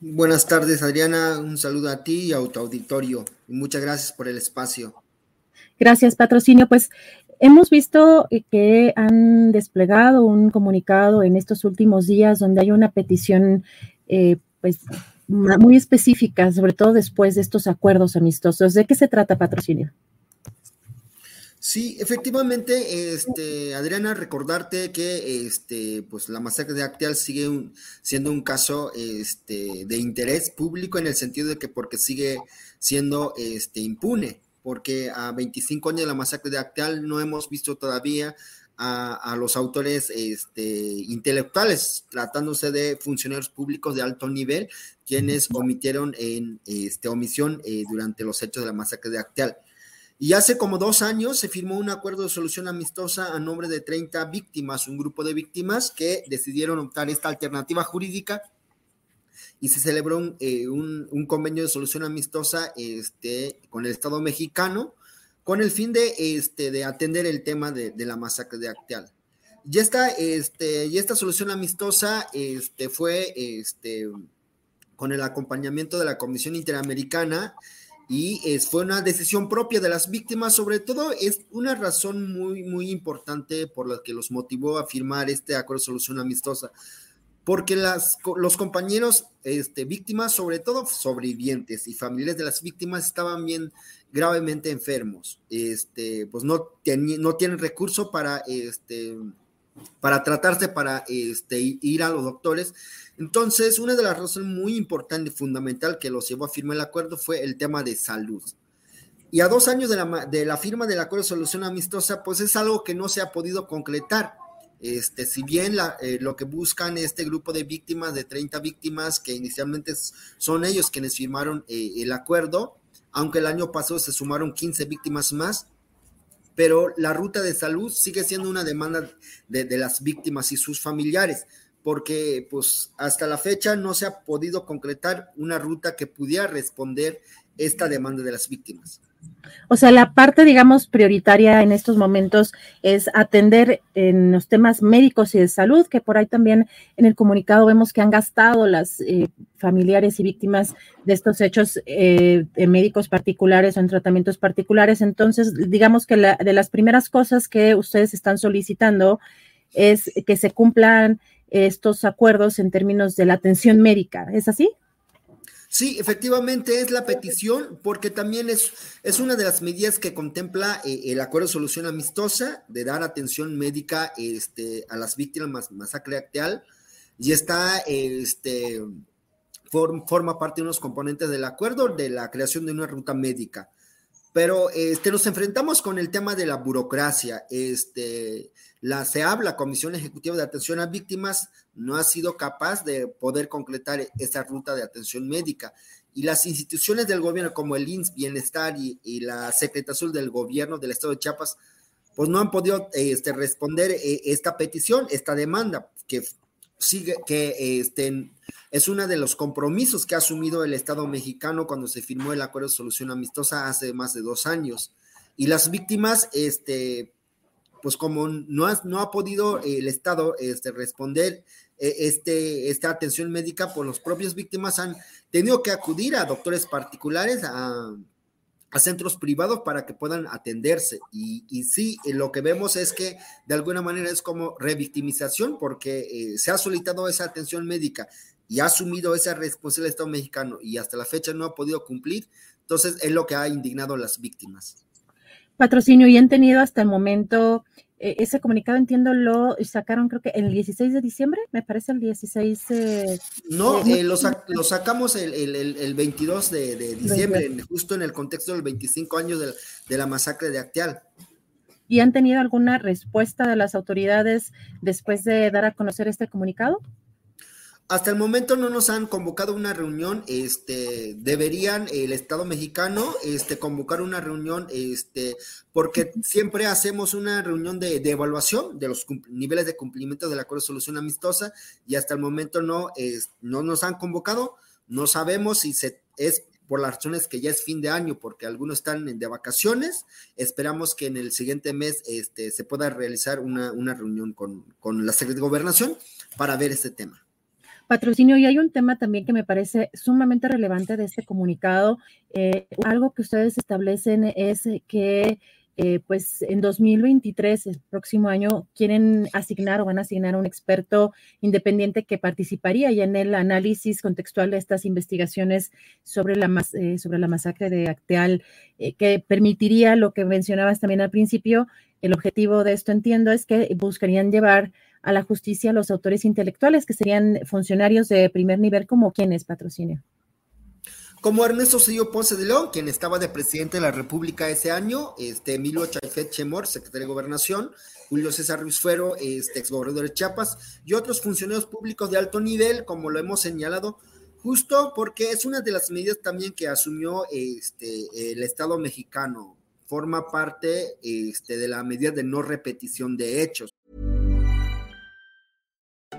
Buenas tardes, Adriana. Un saludo a ti y a tu auditorio. muchas gracias por el espacio. Gracias, patrocinio. Pues hemos visto que han desplegado un comunicado en estos últimos días donde hay una petición, eh, pues muy específica, sobre todo después de estos acuerdos amistosos. ¿De qué se trata, patrocinio? Sí, efectivamente, este, Adriana, recordarte que este, pues la masacre de Acteal sigue siendo un caso este, de interés público en el sentido de que porque sigue siendo este, impune, porque a 25 años de la masacre de Acteal no hemos visto todavía a, los autores este, intelectuales, tratándose de funcionarios públicos de alto nivel, quienes omitieron en este, omisión eh, durante los hechos de la masacre de Acteal. Y hace como dos años se firmó un acuerdo de solución amistosa a nombre de 30 víctimas, un grupo de víctimas que decidieron optar esta alternativa jurídica y se celebró un, eh, convenio de solución amistosa este, con el Estado mexicano con el fin de, este, de atender el tema de, la masacre de Acteal. Y esta, este, y esta solución amistosa este, fue este, con el acompañamiento de la Comisión Interamericana y es, fue una decisión propia de las víctimas, sobre todo es una razón muy, muy importante por la que los motivó a firmar este acuerdo de solución amistosa, porque las, los compañeros este, víctimas, sobre todo sobrevivientes y familiares de las víctimas, estaban bien gravemente enfermos, este, pues no, no tienen recurso para, este, para tratarse, para este, ir a los doctores, entonces, una de las razones muy importantes fundamental que los llevó a firmar el acuerdo fue el tema de salud. Y a dos años de la, de la firma del acuerdo de solución amistosa, pues es algo que no se ha podido concretar. Este, si bien eh, lo que buscan este grupo de víctimas, de 30 víctimas, que inicialmente son ellos quienes firmaron eh, el acuerdo, aunque el año pasado se sumaron 15 víctimas más, pero la ruta de salud sigue siendo una demanda de, las víctimas y sus familiares porque pues hasta la fecha no se ha podido concretar una ruta que pudiera responder esta demanda de las víctimas. O sea, la parte, digamos, prioritaria en estos momentos es atender en los temas médicos y de salud, que por ahí también en el comunicado vemos que han gastado las eh, familiares y víctimas de estos hechos eh, en médicos particulares o en tratamientos particulares. Entonces, digamos que la, de las primeras cosas que ustedes están solicitando es que se cumplan estos acuerdos en términos de la atención médica. ¿Es así? Sí, efectivamente es la petición, porque también es, es una de las medidas que contempla eh, el acuerdo de solución amistosa de dar atención médica este, a las víctimas masacre acteal, y está, este, forma parte de unos componentes del acuerdo de la creación de una ruta médica. Pero este, nos enfrentamos con el tema de la burocracia. Este, la CEAB, la Comisión Ejecutiva de Atención a Víctimas, no ha sido capaz de poder concretar esa ruta de atención médica. Y las instituciones del gobierno, como el INS Bienestar y, la Secretaría del Gobierno del Estado de Chiapas, pues no han podido este, responder eh, esta petición, esta demanda, que sigue, que este, es uno de los compromisos que ha asumido el Estado mexicano cuando se firmó el acuerdo de solución amistosa hace más de dos años. Y las víctimas, este, pues como no ha, no ha podido el Estado este, responder eh, este, esta atención médica, por pues los propios víctimas han tenido que acudir a doctores particulares, a, centros privados para que puedan atenderse. Y, y, sí, eh, lo que vemos es que de alguna manera es como revictimización porque eh, se ha solicitado esa atención médica y ha asumido esa responsabilidad del Estado mexicano y hasta la fecha no ha podido cumplir. Entonces es lo que ha indignado a las víctimas. Patrocinio, y han tenido hasta el momento ese comunicado, entiendo, lo sacaron creo que el 16 de diciembre, me parece el 16. no, eh, lo, sacamos el, el, 22 de, diciembre, justo en el contexto del 25 años de, la masacre de Acteal. ¿Y han tenido alguna respuesta de las autoridades después de dar a conocer este comunicado? Hasta el momento no nos han convocado una reunión, este, deberían el Estado mexicano, este, convocar una reunión, este, porque siempre hacemos una reunión de, evaluación de los niveles de cumplimiento del acuerdo de solución amistosa y hasta el momento no, no nos han convocado, no sabemos si se, es por las razones que ya es fin de año, porque algunos están de vacaciones. Esperamos que en el siguiente mes este, se pueda realizar una, una reunión con, con la Secretaría de Gobernación para ver este tema patrocinio. Y hay un tema también que me parece sumamente relevante de este comunicado. Eh, algo que ustedes establecen es que eh, pues en 2023, el próximo año, quieren asignar o van a asignar un experto independiente que participaría ya en el análisis contextual de estas investigaciones sobre la, eh, sobre la masacre de Acteal, que permitiría lo que mencionabas también al principio. El objetivo de esto, entiendo, es que buscarían llevar a la justicia los autores intelectuales, que serían funcionarios de primer nivel, como quienes patrocinio. Como Ernesto Cedillo Ponce de León, quien estaba de presidente de la República ese año, este Emilio Chaifet Chemor, secretario de Gobernación, Julio César Ruiz Fuero, este exgobernador de Chiapas, y otros funcionarios públicos de alto nivel, como lo hemos señalado, justo porque es una de las medidas también que asumió este, el Estado mexicano. Forma parte este, de la medida de no repetición de hechos.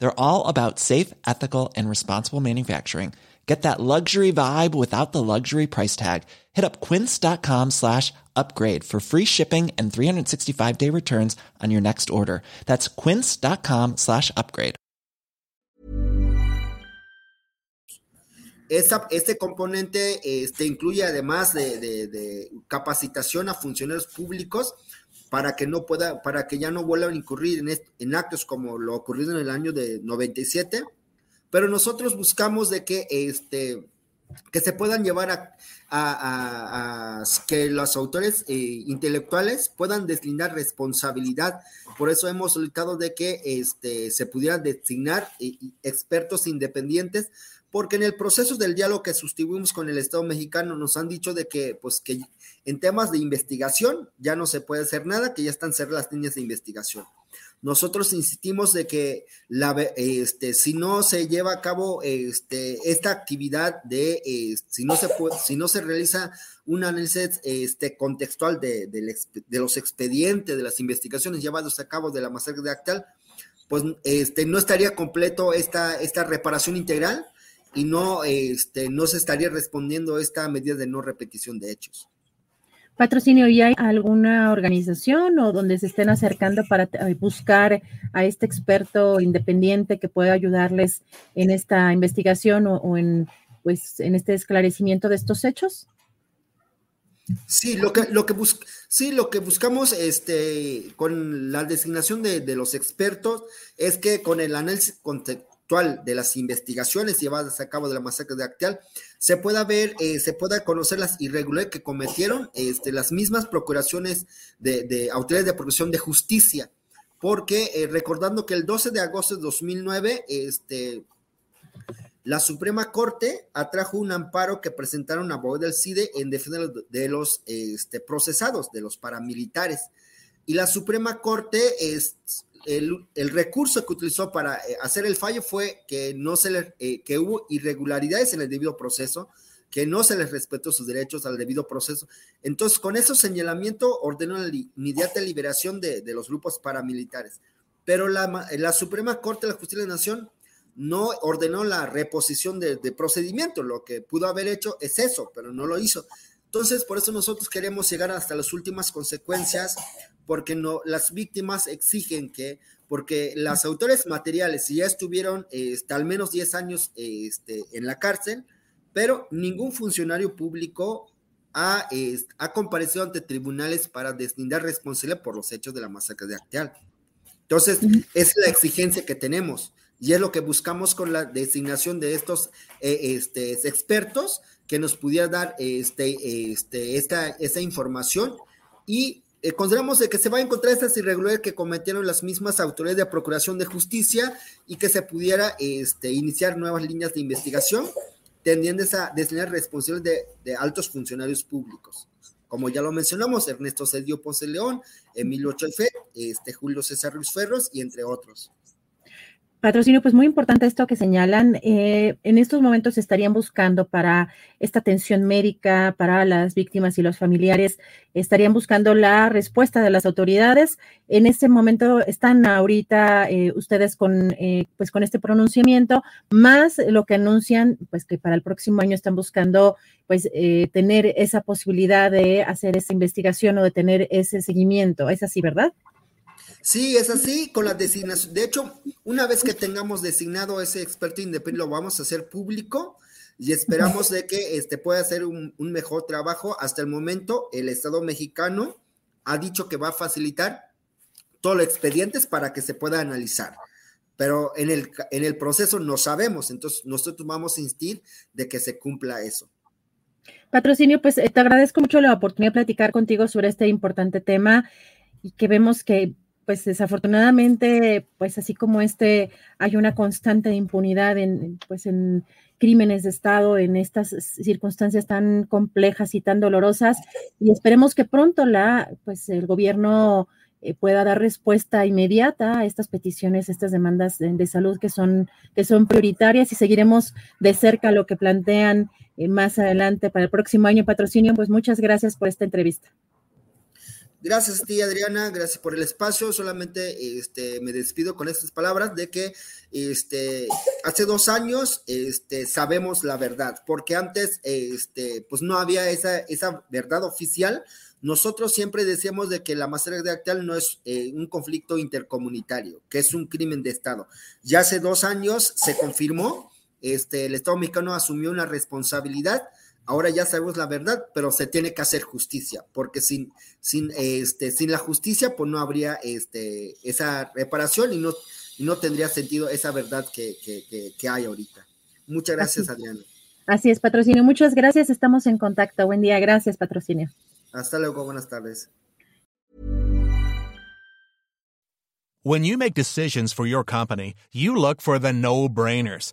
They're all about safe, ethical, and responsible manufacturing. Get that luxury vibe without the luxury price tag. Hit up quince.com slash upgrade for free shipping and 365 day returns on your next order. That's quince.com slash upgrade. Este componente este, incluye además de, de, de, capacitación a funcionarios públicos para que no pueda, para que ya no vuelvan a incurrir en, en actos como lo ocurrido en el año de 97 pero nosotros buscamos de que, este, que se puedan llevar a, que los autores eh, intelectuales puedan deslindar responsabilidad. Por eso hemos solicitado de que este, se pudieran designar eh, expertos independientes, porque en el proceso del diálogo que sustuvimos con el Estado mexicano nos han dicho de que, pues, que en temas de investigación ya no se puede hacer nada, que ya están cerradas las líneas de investigación. Nosotros insistimos de que este, si no se lleva a cabo este, esta actividad de, si, no se si no se realiza un análisis este, contextual de, los expedientes, de las investigaciones llevadas a cabo de la masacre de Actal, pues este, no estaría completo esta, esta reparación integral y no, este, no se estaría respondiendo a esta medida de no repetición de hechos. Patrocinio, ¿y hay alguna organización o donde se estén acercando para eh, buscar a este experto independiente que pueda ayudarles en esta investigación o, en, pues, en este esclarecimiento de estos hechos? Sí, lo que, lo que, sí, lo que buscamos este, con la designación de, de, los expertos es que con el análisis de las investigaciones llevadas a cabo de la masacre de Acteal, se pueda ver, eh, se pueda conocer las irregularidades que cometieron este, las mismas procuraciones de, autoridades de procuración de justicia, porque eh, recordando que el 12 de agosto de 2009, este, la Suprema Corte atrajo un amparo que presentaron a Boyd del CIDE en defensa de los este, procesados, de los paramilitares. Y la Suprema Corte, es, el, recurso que utilizó para eh, hacer el fallo fue que, no se le, eh, que hubo irregularidades en el debido proceso, que no se les respetó sus derechos al debido proceso. Entonces, con ese señalamiento ordenó la inmediata liberación de, los grupos paramilitares. Pero la, la Suprema Corte de la Justicia de la Nación no ordenó la reposición de, procedimiento. Lo que pudo haber hecho es eso, pero no lo hizo. Entonces, por eso nosotros queremos llegar hasta las últimas consecuencias, porque no, las víctimas exigen que, porque las autores materiales, si ya estuvieron este, al menos 10 años este, en la cárcel, pero ningún funcionario público ha, ha comparecido ante tribunales para deslindar responsabilidad por los hechos de la masacre de Acteal. Entonces, es la exigencia que tenemos. Y es lo que buscamos con la designación de estos eh, este, expertos que nos pudiera dar este, este, esta, esta información y eh, consideramos de que se va a encontrar estas irregularidades que cometieron las mismas autoridades de Procuración de Justicia y que se pudiera este, iniciar nuevas líneas de investigación tendiendo a designar responsables de, altos funcionarios públicos. Como ya lo mencionamos, Ernesto Cedillo Ponce León, Emilio Chalfé, este, Julio César Ruiz Ferros y entre otros. Patrocinio, pues muy importante esto que señalan. Eh, en estos momentos estarían buscando para esta atención médica para las víctimas y los familiares, estarían buscando la respuesta de las autoridades. En este momento están ahorita eh, ustedes con, eh, pues con este pronunciamiento, más lo que anuncian, pues que para el próximo año están buscando, pues tener esa posibilidad de hacer esa investigación o de tener ese seguimiento. ¿Es así, verdad? Sí, es así, con la designación. De hecho, una vez que tengamos designado ese experto independiente, lo vamos a hacer público y esperamos de que este, pueda hacer un, mejor trabajo. Hasta el momento, el Estado mexicano ha dicho que va a facilitar todos los expedientes para que se pueda analizar. Pero en el, en el proceso no sabemos, entonces nosotros vamos a insistir de que se cumpla eso. Patrocinio, pues eh, te agradezco mucho la oportunidad de platicar contigo sobre este importante tema y que vemos que pues desafortunadamente, pues así como este, hay una constante impunidad en, pues en crímenes de Estado, en estas circunstancias tan complejas y tan dolorosas, y esperemos que pronto la, pues el gobierno eh, pueda dar respuesta inmediata a estas peticiones, estas demandas de, salud que son, que son prioritarias y seguiremos de cerca lo que plantean eh, más adelante para el próximo año patrocinio. Pues muchas gracias por esta entrevista. Gracias a ti, Adriana, gracias por el espacio. Solamente este, me despido con estas palabras de que este, hace dos años este, sabemos la verdad, porque antes este, pues no había esa, esa verdad oficial. Nosotros siempre decíamos de que la masacre de Actal no es eh, un conflicto intercomunitario, que es un crimen de Estado. Ya hace dos años se confirmó, este, el Estado mexicano asumió una responsabilidad ahora ya sabemos la verdad, pero se tiene que hacer justicia, porque sin, sin, este, sin la justicia, pues no habría este, esa reparación y no, no tendría sentido esa verdad que, hay ahorita. Muchas gracias, Adriana. Así es, patrocinio. Muchas gracias. Estamos en contacto. Buen día. Gracias, patrocinio. Hasta luego. Buenas tardes. When you make decisions for your company, you look for the no-brainers.